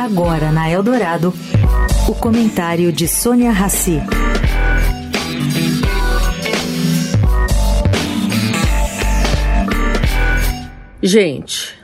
Agora na Eldorado, o comentário de Sônia Rassi. Gente,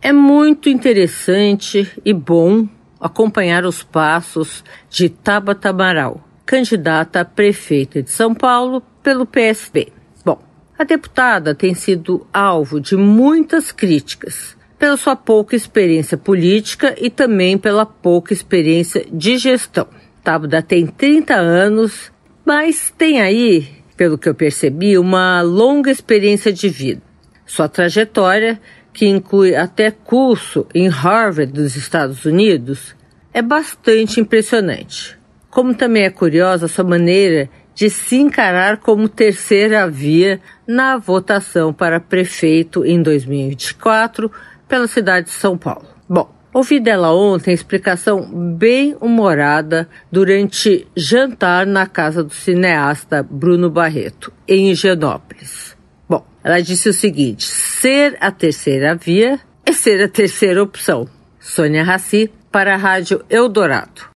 é muito interessante e bom acompanhar os passos de Tabata Amaral, candidata a prefeita de São Paulo pelo PSB. Bom, a deputada tem sido alvo de muitas críticas pela sua pouca experiência política e também pela pouca experiência de gestão. Tabda tem 30 anos, mas tem aí, pelo que eu percebi, uma longa experiência de vida. Sua trajetória, que inclui até curso em Harvard dos Estados Unidos, é bastante impressionante. Como também é curiosa sua maneira de se encarar como terceira via na votação para prefeito em 2024 pela cidade de São Paulo. Bom, ouvi dela ontem explicação bem humorada durante jantar na casa do cineasta Bruno Barreto, em Higienópolis. Bom, ela disse o seguinte: ser a terceira via é ser a terceira opção. Sônia Raci, para a Rádio Eldorado.